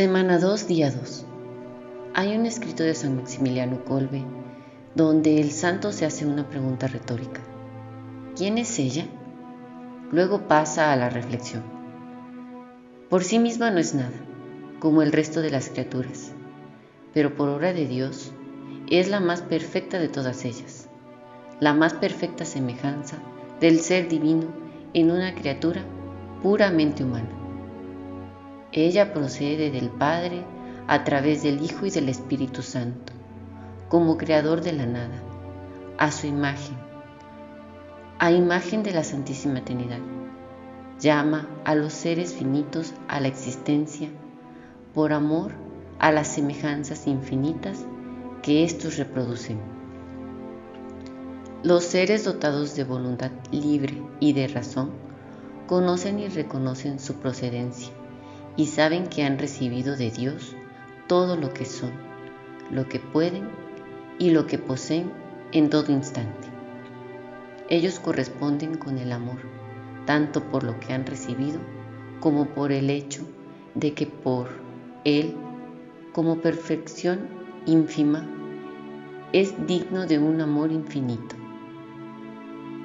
Semana 2, día 2. Hay un escrito de San Maximiliano Colbe donde el santo se hace una pregunta retórica. ¿Quién es ella? Luego pasa a la reflexión. Por sí misma no es nada, como el resto de las criaturas, pero por obra de Dios es la más perfecta de todas ellas, la más perfecta semejanza del ser divino en una criatura puramente humana. Ella procede del Padre a través del Hijo y del Espíritu Santo, como creador de la nada, a su imagen, a imagen de la Santísima Trinidad. Llama a los seres finitos a la existencia por amor a las semejanzas infinitas que éstos reproducen. Los seres dotados de voluntad libre y de razón conocen y reconocen su procedencia y saben que han recibido de Dios todo lo que son, lo que pueden y lo que poseen en todo instante. Ellos corresponden con el amor, tanto por lo que han recibido como por el hecho de que por Él, como perfección ínfima, es digno de un amor infinito.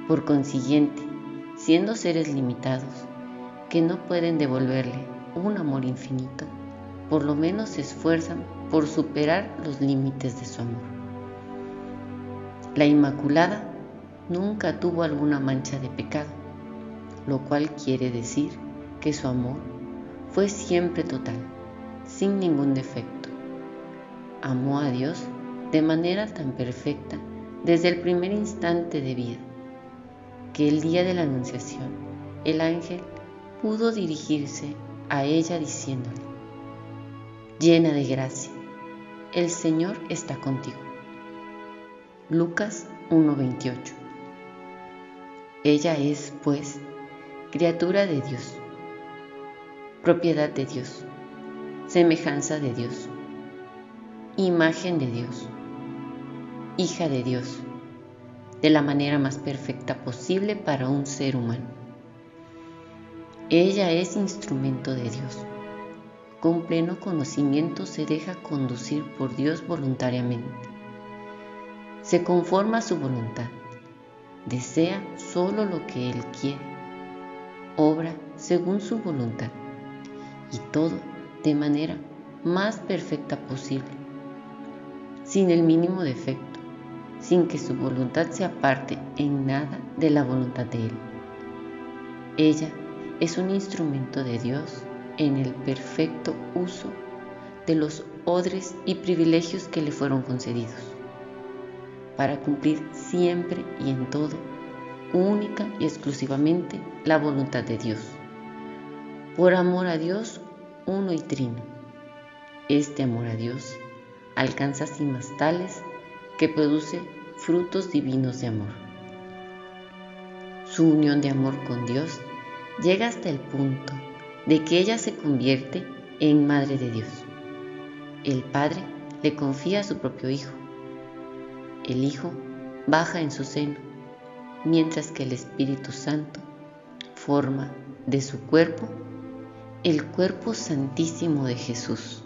Por consiguiente, siendo seres limitados, que no pueden devolverle un amor infinito, por lo menos se esfuerzan por superar los límites de su amor. La Inmaculada nunca tuvo alguna mancha de pecado, lo cual quiere decir que su amor fue siempre total, sin ningún defecto. Amó a Dios de manera tan perfecta desde el primer instante de vida, que el día de la Anunciación el ángel pudo dirigirse a ella diciéndole, llena de gracia, el Señor está contigo. Lucas 1:28 Ella es, pues, criatura de Dios, propiedad de Dios, semejanza de Dios, imagen de Dios, hija de Dios, de la manera más perfecta posible para un ser humano. Ella es instrumento de Dios. Con pleno conocimiento se deja conducir por Dios voluntariamente. Se conforma a su voluntad. Desea solo lo que Él quiere. Obra según su voluntad. Y todo de manera más perfecta posible. Sin el mínimo defecto. Sin que su voluntad se aparte en nada de la voluntad de Él. Ella es un instrumento de Dios en el perfecto uso de los odres y privilegios que le fueron concedidos, para cumplir siempre y en todo, única y exclusivamente, la voluntad de Dios. Por amor a Dios, uno y trino. Este amor a Dios alcanza cimas tales que produce frutos divinos de amor. Su unión de amor con Dios llega hasta el punto de que ella se convierte en Madre de Dios. El Padre le confía a su propio Hijo. El Hijo baja en su seno, mientras que el Espíritu Santo forma de su cuerpo el cuerpo santísimo de Jesús.